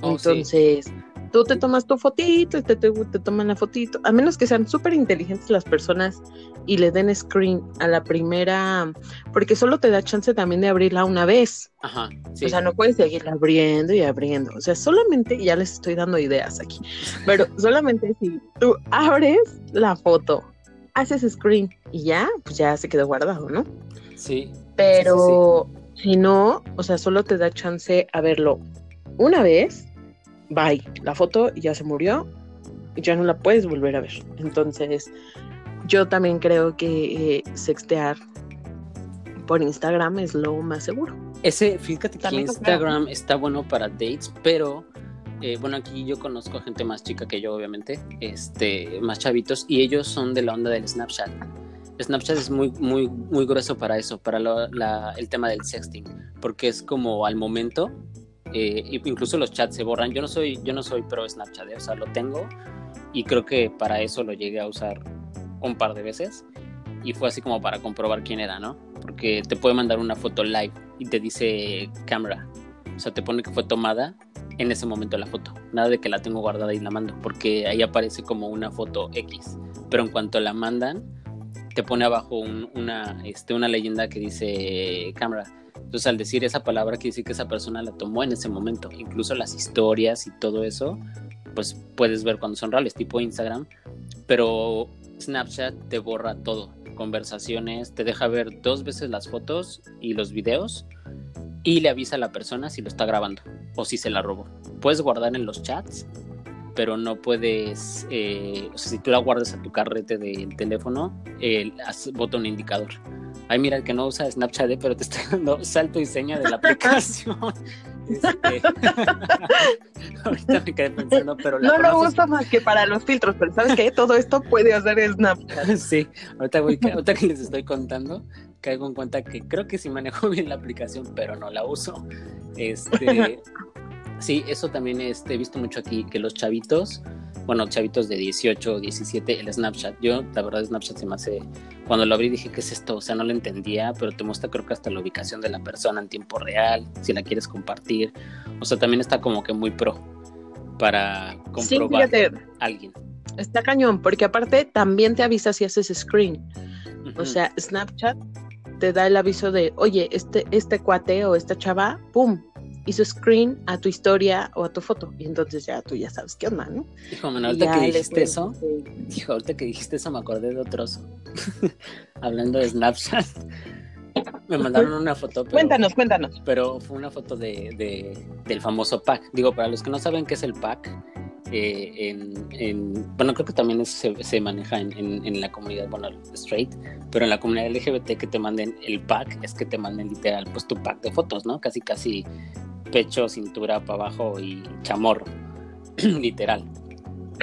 Oh, Entonces, tú te tomas tu fotito y te, te, toman la fotito, a menos que sean súper inteligentes las personas y le den screen a la primera, porque solo te da chance también de abrirla una vez. Ajá. O sea, no puedes seguir abriendo y abriendo. O sea, solamente, ya les estoy dando ideas aquí, pero solamente si tú abres la foto, haces screen y ya, pues ya se quedó guardado, ¿no? Sí. Pero si no, o sea, solo te da chance a verlo una vez bye, la foto ya se murió y ya no la puedes volver a ver. Entonces, yo también creo que eh, sextear por Instagram es lo más seguro. Ese, fíjate que Instagram está bueno para dates, pero eh, bueno, aquí yo conozco a gente más chica que yo, obviamente, este, más chavitos, y ellos son de la onda del Snapchat. Snapchat es muy, muy, muy grueso para eso, para el tema del sexting, porque es como al momento eh, incluso los chats se borran. Yo no soy, yo no soy pro Snapchat, ¿eh? o sea, lo tengo y creo que para eso lo llegué a usar un par de veces y fue así como para comprobar quién era, ¿no? Porque te puede mandar una foto live y te dice cámara, o sea, te pone que fue tomada en ese momento la foto, nada de que la tengo guardada y la mando, porque ahí aparece como una foto X, pero en cuanto la mandan, te pone abajo una, este, una leyenda que dice cámara entonces, al decir esa palabra, quiere decir que esa persona la tomó en ese momento. Incluso las historias y todo eso, pues puedes ver cuando son reales, tipo Instagram. Pero Snapchat te borra todo. Conversaciones, te deja ver dos veces las fotos y los videos y le avisa a la persona si lo está grabando o si se la robó. Puedes guardar en los chats, pero no puedes, eh, o sea, si tú la guardas a tu carrete del teléfono, eh, bota un indicador ay, mira, que no usa Snapchat, ¿eh? pero te está dando salto y seña de la aplicación. Este, ahorita me quedé pensando, pero no lo uso más que para los filtros, pero ¿sabes qué? Todo esto puede hacer Snapchat. Sí, ahorita, voy, ahorita que les estoy contando, caigo en cuenta que creo que sí manejo bien la aplicación, pero no la uso. Este, sí, eso también este, he visto mucho aquí, que los chavitos bueno, chavitos de 18 o 17, el Snapchat. Yo, la verdad, Snapchat se me hace, cuando lo abrí dije, ¿qué es esto? O sea, no lo entendía, pero te muestra creo que hasta la ubicación de la persona en tiempo real, si la quieres compartir. O sea, también está como que muy pro para comprobar a alguien. Está cañón, porque aparte también te avisa si haces screen. O sea, Snapchat te da el aviso de, oye, este, este cuate o esta chava, ¡pum! Hizo screen a tu historia o a tu foto. Y entonces ya tú ya sabes qué onda, ¿no? Hijo, ahorita que dijiste eso, hijo, ahorita que dijiste eso me acordé de otros. Hablando de Snapchat. Me mandaron una foto. cuéntanos, cuéntanos. Pero fue una foto de, del famoso pack. Digo, para los que no saben qué es el pack, eh, en, bueno, creo que también se, maneja en, la comunidad, bueno, straight, pero en la comunidad LGBT que te manden el pack es que te manden literal, pues tu pack de fotos, ¿no? Casi, casi pecho, cintura para abajo y chamorro, literal.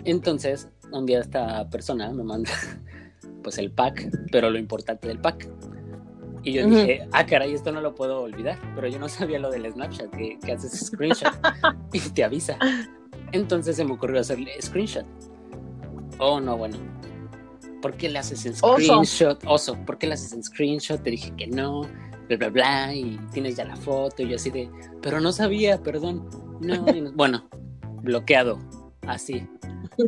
Entonces, un día esta persona me manda pues el pack, pero lo importante del pack. Y yo dije, ah, caray, esto no lo puedo olvidar. Pero yo no sabía lo del Snapchat, que, que haces screenshot y te avisa. Entonces se me ocurrió hacerle screenshot. Oh, no, bueno. ¿Por qué le haces en screenshot? Oso. ¿por qué le haces en screenshot? Te dije que no, bla, bla, bla, y tienes ya la foto, y yo así de, pero no sabía, perdón. No, bueno, bloqueado, así.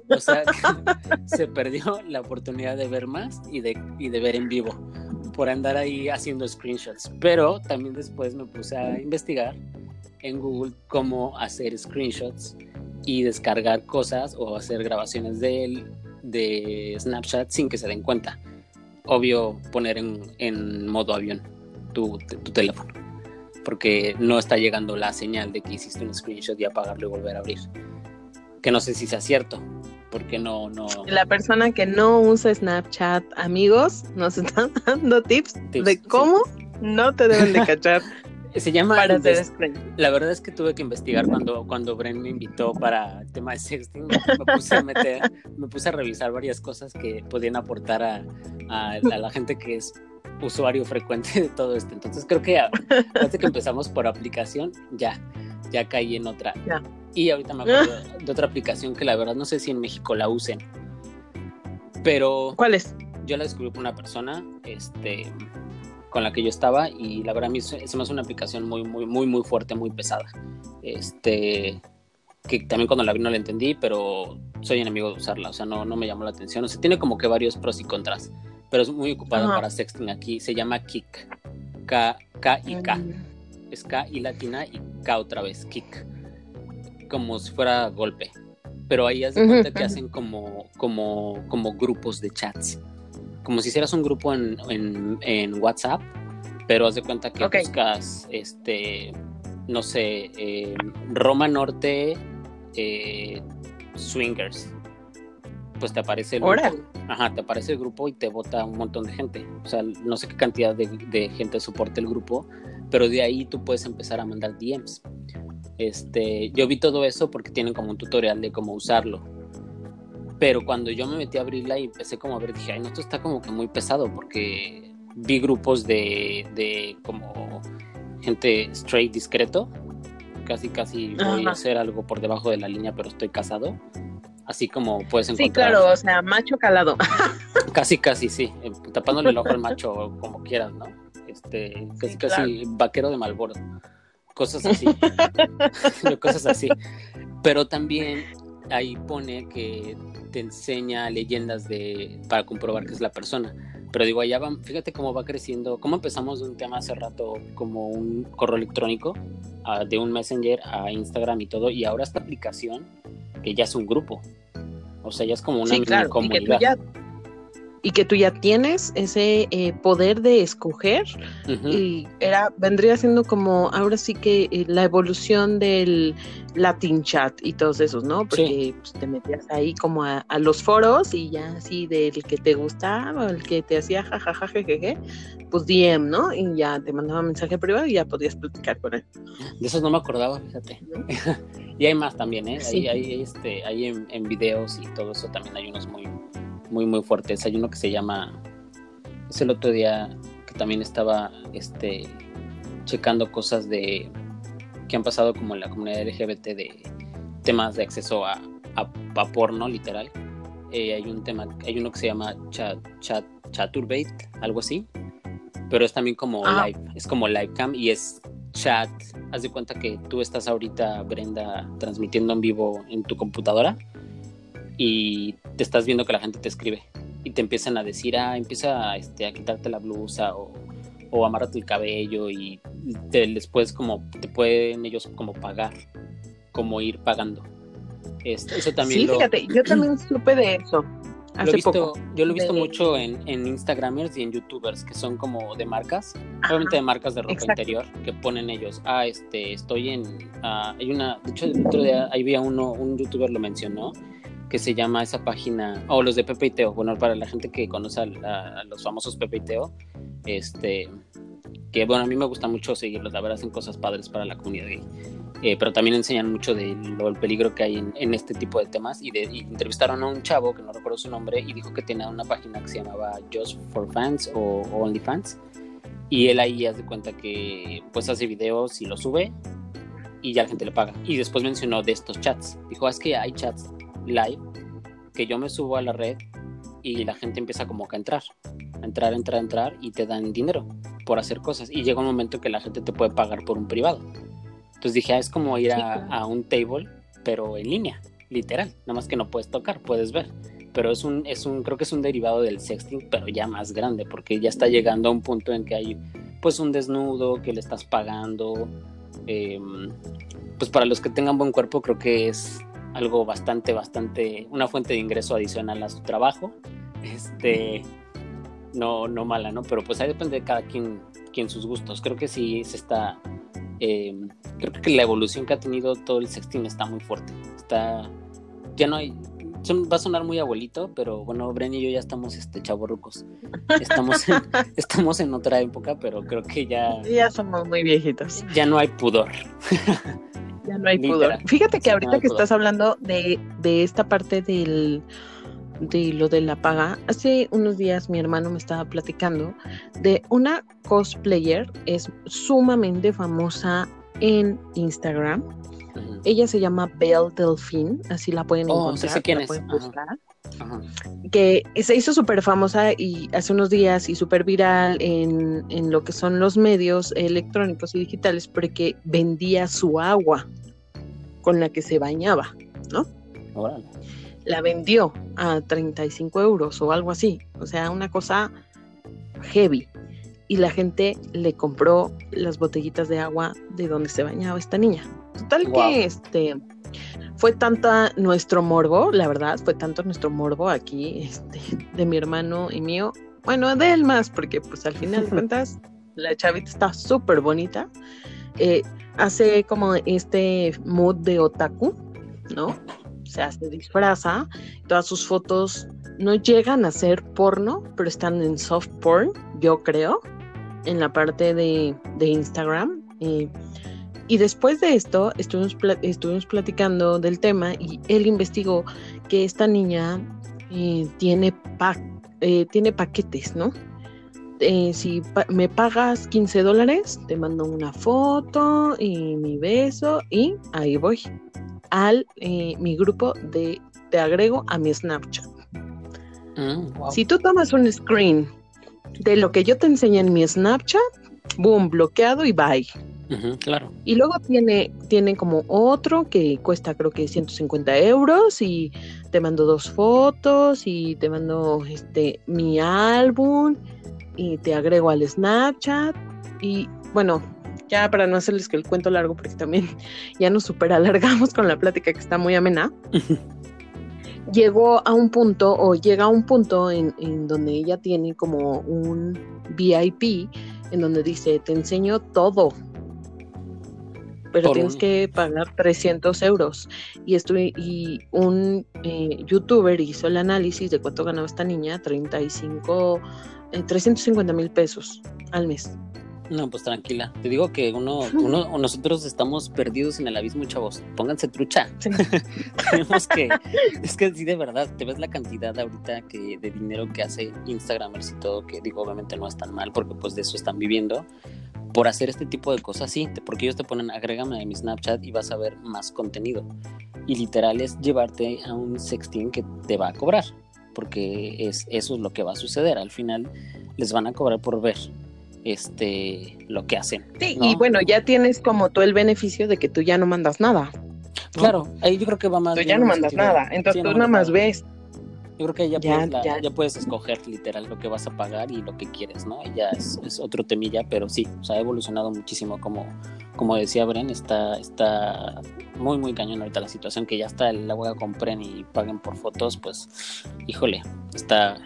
O sea, se perdió la oportunidad de ver más y de, y de ver en vivo por andar ahí haciendo screenshots. Pero también después me puse a investigar en Google cómo hacer screenshots y descargar cosas o hacer grabaciones de, de Snapchat sin que se den cuenta. Obvio poner en, modo avión tu, tu, teléfono, porque no está llegando la señal de que hiciste un screenshot y apagarlo y volver a abrir. Que no sé si sea cierto, porque no, no. La persona que no usa Snapchat, amigos, nos está dando tips, de cómo no te deben de cachar. Se llama. La verdad es que tuve que investigar cuando, cuando Bren me invitó para el tema de sexting. Me, puse a meter, me puse a revisar varias cosas que podían aportar a, a, la gente que es usuario frecuente de todo esto. Entonces creo que antes que empezamos por aplicación, ya, ya caí en otra. Y ahorita me acuerdo de otra aplicación que la verdad no sé si en México la usen. Pero. ¿Cuál es? Yo la descubrí por una persona, este con la que yo estaba y la verdad a mí se me hace una aplicación muy, muy, muy, muy fuerte, muy pesada. Este, que también cuando la vi no la entendí, pero soy enemigo de usarla, o sea, no, no me llamó la atención. O sea, tiene como que varios pros y contras, pero es muy ocupada para sexting aquí. Se llama Kik, K, K y K. Es K y latina y K otra vez, Kik. Como si fuera golpe. Pero ahí haz de cuenta que hacen como, como, como grupos de chats como si hicieras un grupo en, en, WhatsApp, pero haz de cuenta que buscas, este, no sé, eh, Roma Norte eh, Swingers. Pues te aparece el grupo. Ajá, te aparece el grupo y te vota un montón de gente. O sea, no sé qué cantidad de, de gente soporta el grupo, pero de ahí tú puedes empezar a mandar DMs. Este, yo vi todo eso porque tienen como un tutorial de cómo usarlo pero cuando yo me metí a abrirla y empecé como a ver, dije, ay, no, esto está como que muy pesado porque vi grupos de, de como gente straight discreto. Casi, casi voy a hacer algo por debajo de la línea, pero estoy casado. Así como puedes encontrar. Sí, claro, o sea, macho calado. Casi, casi, sí. Eh, tapándole el ojo al macho como quieras, ¿no? Este, casi, casi vaquero de Malboro. Cosas así. Cosas así. Pero también ahí pone que te enseña leyendas de para comprobar que es la persona. Pero digo, allá va, fíjate cómo va creciendo, cómo empezamos de un tema hace rato como un correo electrónico, de un messenger a Instagram y todo, y ahora esta aplicación que ya es un grupo. O sea, ya es como una comunidad y que tú ya tienes ese eh, poder de escoger y era vendría siendo como ahora sí que eh, la evolución del Latin chat y todos esos, ¿no? Porque pues, te metías ahí como a, los foros y ya así del que te gustaba, el que te hacía jajaja, jejeje, pues DM, ¿no? Y ya te mandaba mensaje privado y ya podías platicar con él. De esos no me acordaba, fíjate. y hay más también, ¿eh? Sí. Hay, este, hay en, en videos y todo eso también hay unos muy muy, muy fuertes. Hay uno que se llama, es el otro día que también estaba este, checando cosas de que han pasado como en la comunidad LGBT de temas de acceso a, a, porno, literal. Eh, hay un tema, hay uno que se llama chat, chat, chaturbate, algo así. Pero es también como ah. live, es como live cam y es chat. Haz de cuenta que tú estás ahorita, Brenda, transmitiendo en vivo en tu computadora y te estás viendo que la gente te escribe y te empiezan a decir, ah, empieza este, a quitarte la blusa o, o amárrate el cabello y después como te pueden ellos como pagar, como ir pagando. Este, eso también sí, fíjate, yo también supe de eso. Hace poco. Yo lo he visto mucho en, en, Instagramers y en YouTubers que son como de marcas, obviamente de marcas de ropa interior, que ponen ellos, ah, este, estoy en, ah, hay una, de hecho el otro día ahí había uno, un YouTuber lo mencionó, que se llama esa página, o los de Pepe y Teo, bueno, para la gente que conoce a, los famosos Pepe y Teo, este, que bueno, a mí me gusta mucho seguirlos, la verdad hacen cosas padres para la comunidad gay. Eh, pero también enseñan mucho del de peligro que hay en, este tipo de temas y, de, entrevistaron a un chavo que no recuerdo su nombre y dijo que tenía una página que se llamaba Just for Fans o, OnlyFans y él ahí hace cuenta que pues hace videos y los sube y ya la gente le paga y después mencionó de estos chats dijo es que hay chats live que yo me subo a la red y la gente empieza como que a entrar, a entrar, entrar, entrar y te dan dinero por hacer cosas. Y llega un momento que la gente te puede pagar por un privado. Entonces dije, ah, es como ir a, un table, pero en línea, literal. Nada más que no puedes tocar, puedes ver. Pero es un, es un, creo que es un derivado del sexting, pero ya más grande, porque ya está llegando a un punto en que hay pues un desnudo que le estás pagando. Em, pues para los que tengan buen cuerpo, creo que es algo bastante, bastante, una fuente de ingreso adicional a su trabajo. Este, no, no mala, ¿no? Pero pues ahí depende de cada quien, quien sus gustos. Creo que sí se está, eh, creo que la evolución que ha tenido todo el sexting está muy fuerte. Está, ya no hay, va a sonar muy abuelito, pero bueno, Bren y yo ya estamos este chavorrucos. Estamos en, estamos en otra época, pero creo que ya. Ya somos muy viejitos. Ya no hay pudor. Ya no hay pudor. Fíjate que ahorita que estás hablando de, esta parte del de lo de la paga, hace unos días mi hermano me estaba platicando de una cosplayer, es sumamente famosa en Instagram. Ella se llama Belle Delphine, así la pueden oh, encontrar. quién es. Que se hizo súper famosa y hace unos días y súper viral en, en, lo que son los medios electrónicos y digitales porque vendía su agua con la que se bañaba, ¿no? La vendió a 35 euros o algo así, o sea, una cosa heavy. Y la gente le compró las botellitas de agua de donde se bañaba esta niña. Total que este fue tanta nuestro morbo, la verdad, fue tanto nuestro morbo aquí, este, de mi hermano y mío. Bueno, de él más, porque pues al final de cuentas la chavita está súper bonita. Eh, hace como este mood de otaku, ¿no? O sea, se disfraza, todas sus fotos no llegan a ser porno, pero están en soft porn, yo creo, en la parte de, Instagram. Eh, y después de esto, estuvimos, estuvimos platicando del tema y él investigó que esta niña eh, tiene, eh, tiene paquetes, ¿no? Eh, si me pagas 15 dólares, te mando una foto y mi beso y ahí voy al mi grupo de te agrego a mi Snapchat. Mm, si tú tomas un screen de lo que yo te enseñé en mi Snapchat, boom, bloqueado y bye claro. Y luego tiene, tiene como otro que cuesta creo que 150 euros y te mando dos fotos y te mando este mi álbum y te agrego al Snapchat y bueno, ya para no hacerles que el cuento largo porque también ya nos super alargamos con la plática que está muy amena. llegó a un punto o llega a un punto en, en donde ella tiene como un VIP en donde dice, te enseño todo, pero tienes que pagar 300 euros. Y, estoy, y un eh, youtuber hizo el análisis de cuánto ganaba esta niña, 35, 350 eh, mil pesos al mes. No, pues tranquila. Te digo que uno, uno, nosotros estamos perdidos en el abismo, chavos. Pónganse trucha. Tenemos que, es que sí, de verdad, te ves la cantidad ahorita que, de dinero que hace Instagramers y todo, que digo, obviamente no es tan mal, porque pues de eso están viviendo por hacer este tipo de cosas, sí, porque ellos te ponen, agrégame a mi Snapchat y vas a ver más contenido. y literal es llevarte a un sexting que te va a cobrar, porque es, eso es lo que va a suceder. Al final les van a cobrar por ver este lo que hacen. Sí, y bueno, ya tienes como tú el beneficio de que tú ya no mandas nada. Claro, ahí yo creo que va más. Tú ya no mandas nada, entonces tú nada más ves. Yo creo que ya, puedes, ya. puedes escoger literal lo que vas a pagar y lo que quieres, ¿no? Y ya es, es, otro temilla, pero sí, o sea, ha evolucionado muchísimo como, como decía Bren, está, está muy, muy cañón ahorita la situación que ya está el agua compren y paguen por fotos, pues, híjole, está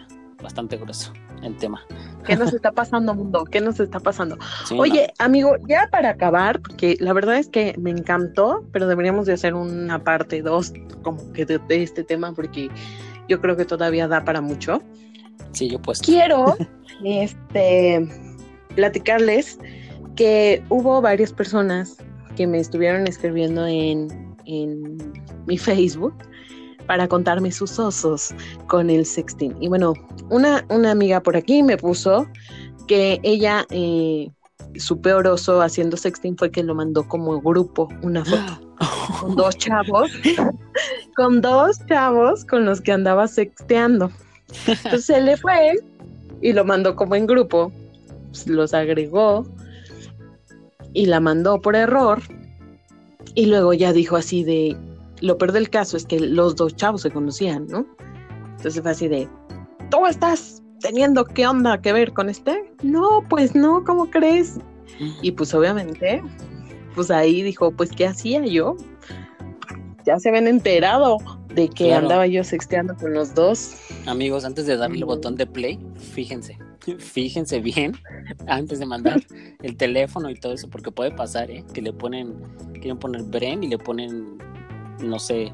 bastante grueso el tema. ¿Qué nos está pasando, mundo? ¿Qué nos está pasando? Oye, amigo, ya para acabar, porque la verdad es que me encantó, pero deberíamos de hacer una parte dos como que de, este tema, porque yo creo que todavía da para mucho. Sí, yo pues. Quiero, este, platicarles que hubo varias personas que me estuvieron escribiendo en, en mi Facebook para contarme sus osos con el sexting. Y bueno, una, una amiga por aquí me puso que ella, eh, su peor oso haciendo sexting fue que lo mandó como grupo, una foto, con dos chavos, con dos chavos con los que andaba sexteando. Entonces se le fue y lo mandó como en grupo, pues, los agregó y la mandó por error. Y luego ya dijo así de, lo peor del caso es que los dos chavos se conocían, ¿no? Entonces fue así de, ¿tú estás teniendo qué onda que ver con este? No, pues no, ¿cómo crees? Y pues obviamente, pues ahí dijo, pues ¿qué hacía yo? Ya se habían enterado de que andaba yo sexteando con los dos. Amigos, antes de darle el botón de play, fíjense, fíjense bien antes de mandar el teléfono y todo eso, porque puede pasar, ¿eh? Que le ponen, quieren poner Bren y le ponen no sé,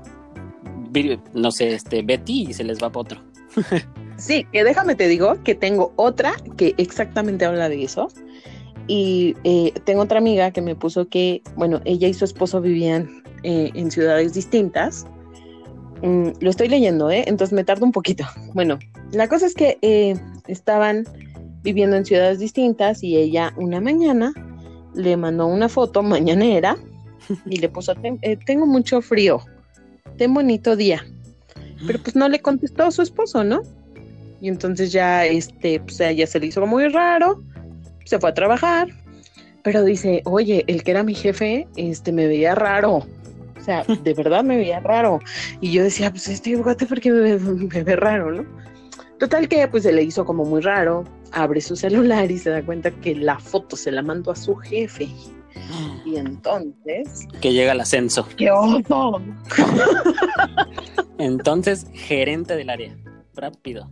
no sé, este, Betty y se les va para otro. sí, que déjame te digo que tengo otra que exactamente habla de eso. Y eh, tengo otra amiga que me puso que, bueno, ella y su esposo vivían eh, en ciudades distintas. Mm, lo estoy leyendo, ¿eh? Entonces me tardo un poquito. Bueno, la cosa es que eh, estaban viviendo en ciudades distintas y ella una mañana le mandó una foto mañanera y le puso, eh, tengo mucho frío, ten bonito día. Pero pues no le contestó su esposo, ¿no? Y entonces ya, este, pues a ella se le hizo muy raro, se fue a trabajar, pero dice, oye, el que era mi jefe, este, me veía raro. O sea, de verdad me veía raro. Y yo decía, pues este porque porque me, me ve raro, ¿no? Total que pues se le hizo como muy raro, abre su celular y se da cuenta que la foto se la mandó a su jefe. Y entonces. Que llega el ascenso. ¡Qué oso! entonces, gerente del área. Rápido.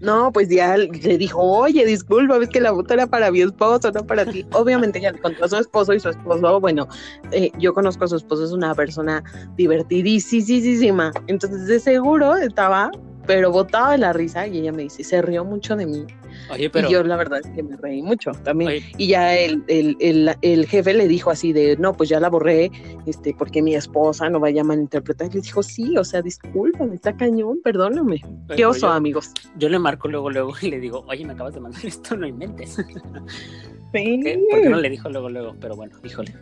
no, pues ya le dijo, oye, disculpa, ves que la foto era para mi esposo, no para ti. Obviamente ya le contó a su esposo y su esposo, bueno, eh, yo conozco a su esposo, es una persona divertidísima. Entonces, de seguro estaba, pero botaba la risa y ella me dice, se rió mucho de mí y yo la verdad es que me reí mucho también. Y ya el, el, jefe le dijo así de, no, pues ya la borré, este, porque mi esposa no vaya a malinterpretar. Y le dijo, sí, o sea, discúlpame, está cañón, perdóname. Qué oso, amigos. Yo le marco luego, luego y le digo, oye, me acabas de mandar esto, no inventes. Sí. ¿Por qué no le dijo luego, luego? Pero bueno, híjole.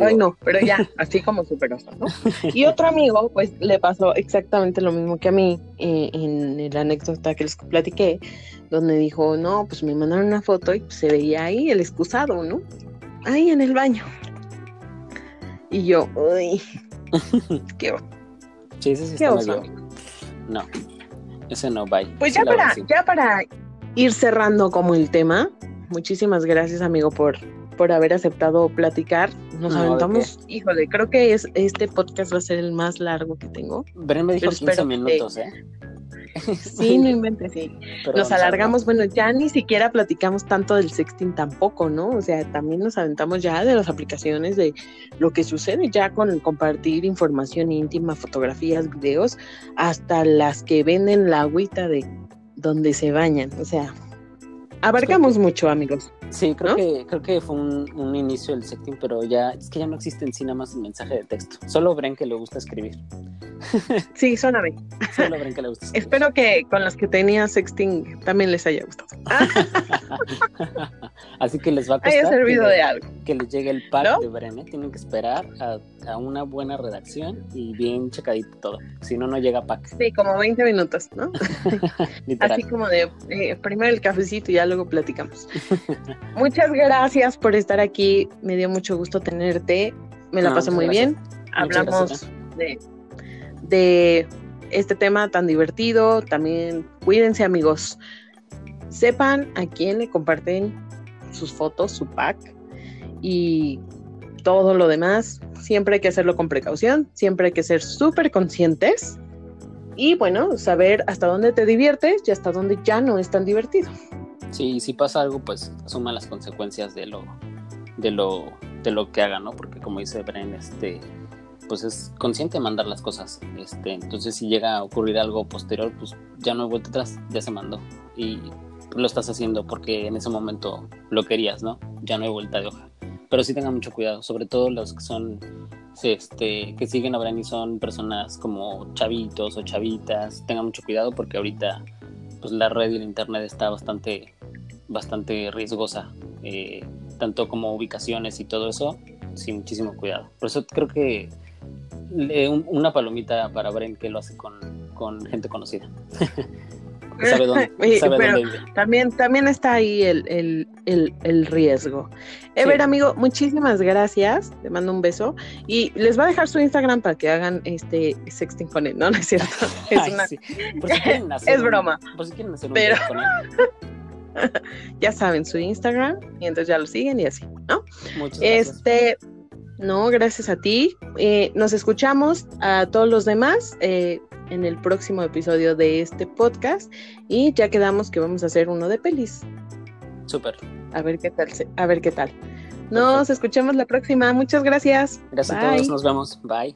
Ay, no, pero ya, así como súper oso, ¿no? Y otro amigo, pues le pasó exactamente lo mismo que a mí eh, en la anécdota que les platiqué, donde dijo, no, pues me mandaron una foto y se veía ahí el excusado, ¿no? Ahí en el baño. Y yo, uy, qué Sí, ese sí está oso. No, ese no, bye. Pues ya para, ya para ir cerrando como el tema, muchísimas gracias, amigo, por, por haber aceptado platicar. Nos aventamos, híjole, creo que es, este podcast va a ser el más largo que tengo. Bren me dijo 15 minutos, ¿eh? Sí, no inventes, sí. nos alargamos, bueno, ya ni siquiera platicamos tanto del sexting tampoco, ¿no? O sea, también nos aventamos ya de las aplicaciones de lo que sucede ya con compartir información íntima, fotografías, videos, hasta las que venden la agüita de donde se bañan. O sea, abarcamos mucho, amigos. Sí, creo que creo que fue un, inicio del sexting, pero ya es que ya no existe en sí nada más el mensaje de texto. Solo Bren que le gusta escribir. Sí, bien. Solo Bren que le gusta escribir. Espero que con los que tenía sexting también les haya gustado. Así que les va a costar haya servido que, de algo. que les llegue el pack de Bren. ¿eh? Tienen que esperar a, una buena redacción y bien checadito todo. Si no, no llega pack. Sí, como 20 minutos, ¿no? Así como de eh, primero el cafecito y ya luego platicamos. Muchas gracias por estar aquí. Me dio mucho gusto tenerte. Me la pasé muy bien. Hablamos de, de este tema tan divertido. También cuídense, amigos. Sepan a quién le comparten sus fotos, su pack y todo lo demás. Siempre hay que hacerlo con precaución. Siempre hay que ser súper conscientes. Y bueno, saber hasta dónde te diviertes y hasta dónde ya no es tan divertido. Sí, si pasa algo, pues asuma las consecuencias de lo, de lo, de lo que haga, ¿no? Porque como dice Bren, este, pues es consciente de mandar las cosas. Este, entonces si llega a ocurrir algo posterior, pues ya no hay vuelta atrás, ya se mandó. Y lo estás haciendo porque en ese momento lo querías, ¿no? Ya no hay vuelta de hoja. Pero sí tengan mucho cuidado, sobre todo los que son, este, que siguen a Bren y son personas como chavitos o chavitas, tengan mucho cuidado porque ahorita pues la red y el internet está bastante bastante riesgosa, eh, tanto como ubicaciones y todo eso, sin muchísimo cuidado. Por eso creo que una palomita para Bren que lo hace con, con gente conocida. sabe dónde, También, también está ahí el, el, el, el riesgo. Ever, amigo, muchísimas gracias. Te mando un beso. Y les va a dejar su Instagram para que hagan este sexting con él, ¿no? No es cierto. Es, una... es broma. Por si quieren hacer un Pero... con él. ya saben su Instagram y entonces ya lo siguen y así, ¿no? Muchas gracias. Este, no, gracias a ti. Eh, nos escuchamos a todos los demás eh, en el próximo episodio de este podcast y ya quedamos que vamos a hacer uno de pelis. Súper. A ver qué tal, a ver qué tal. Nos Perfecto. escuchamos la próxima. Muchas gracias. Gracias a todos. Nos vemos. Bye.